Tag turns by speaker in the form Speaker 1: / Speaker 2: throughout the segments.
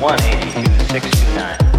Speaker 1: 180 2629.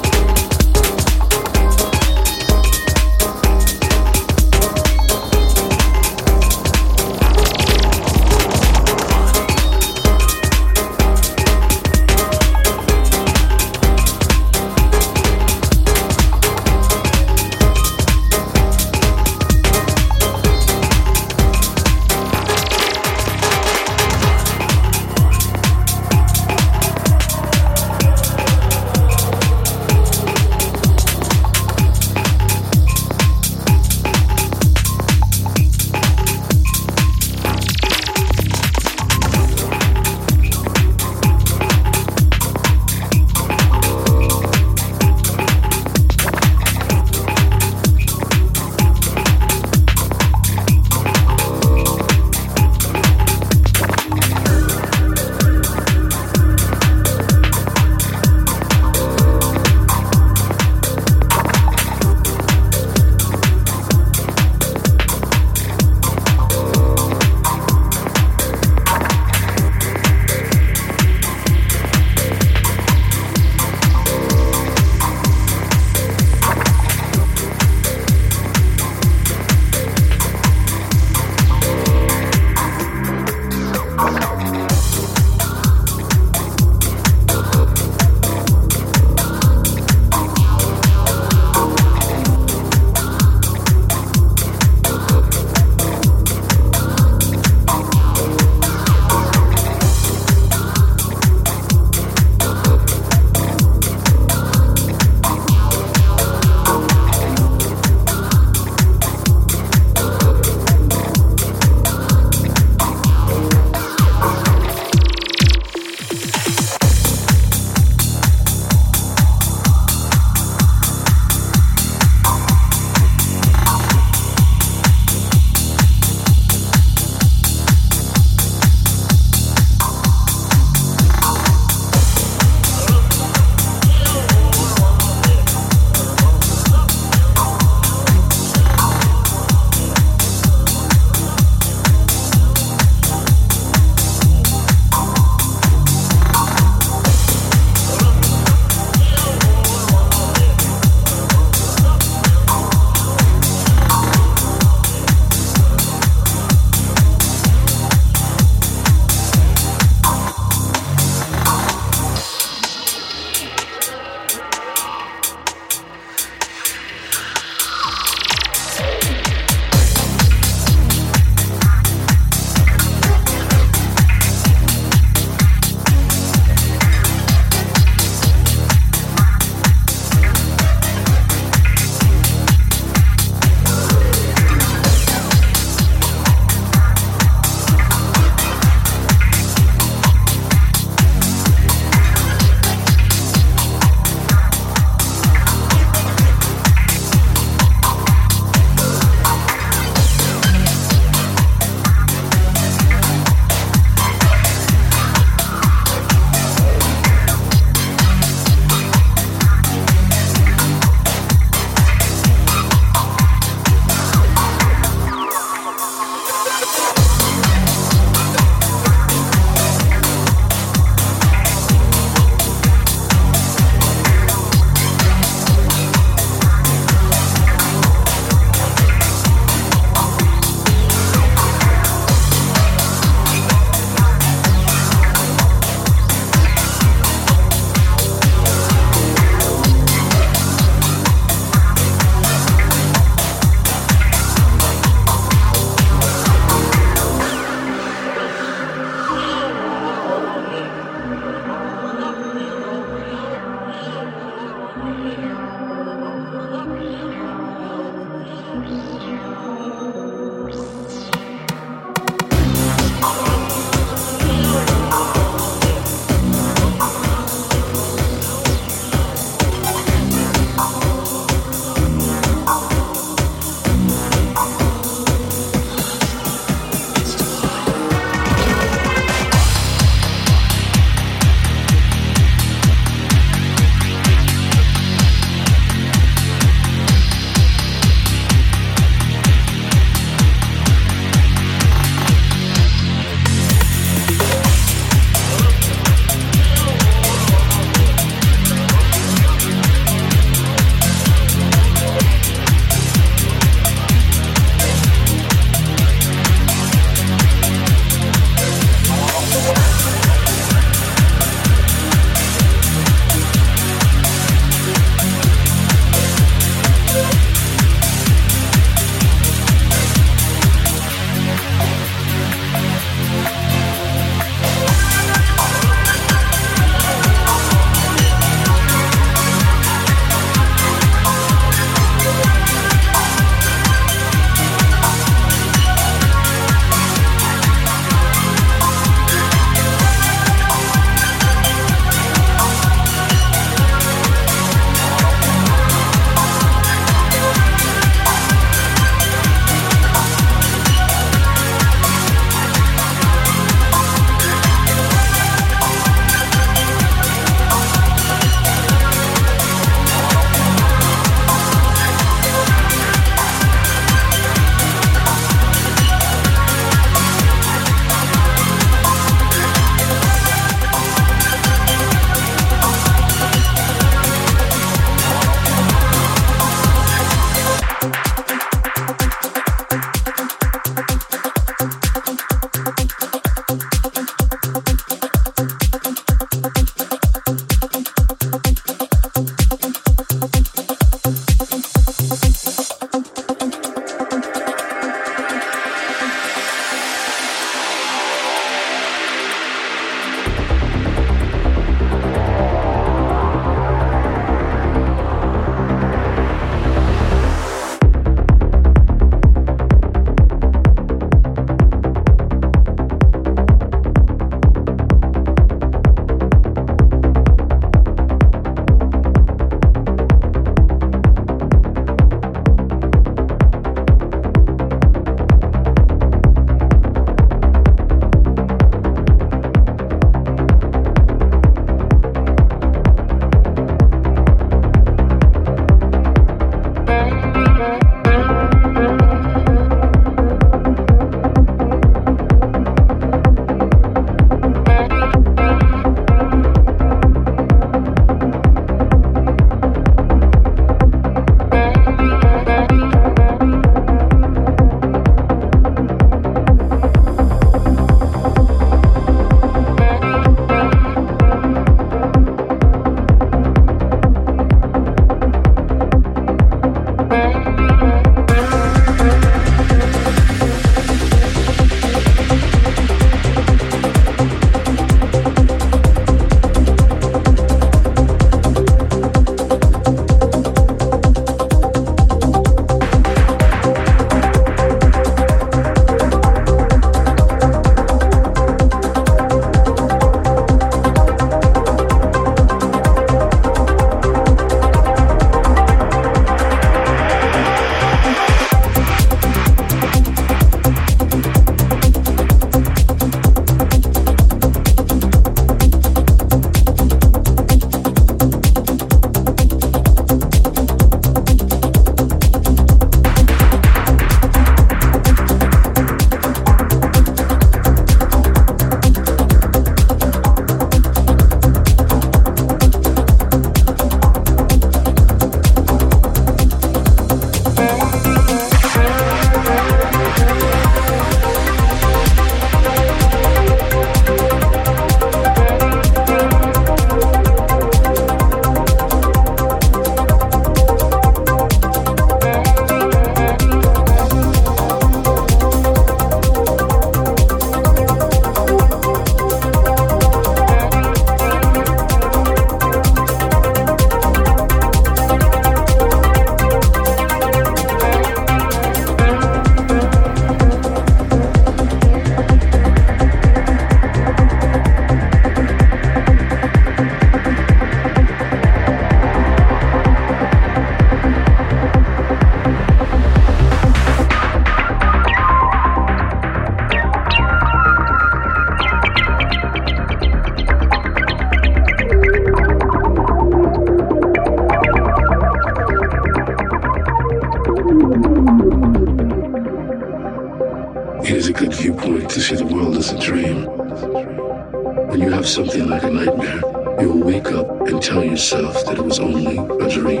Speaker 1: Something like a nightmare, you will wake up and tell yourself that it was only a dream.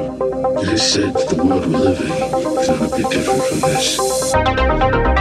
Speaker 1: It is said that the world we live in is not a bit different from this.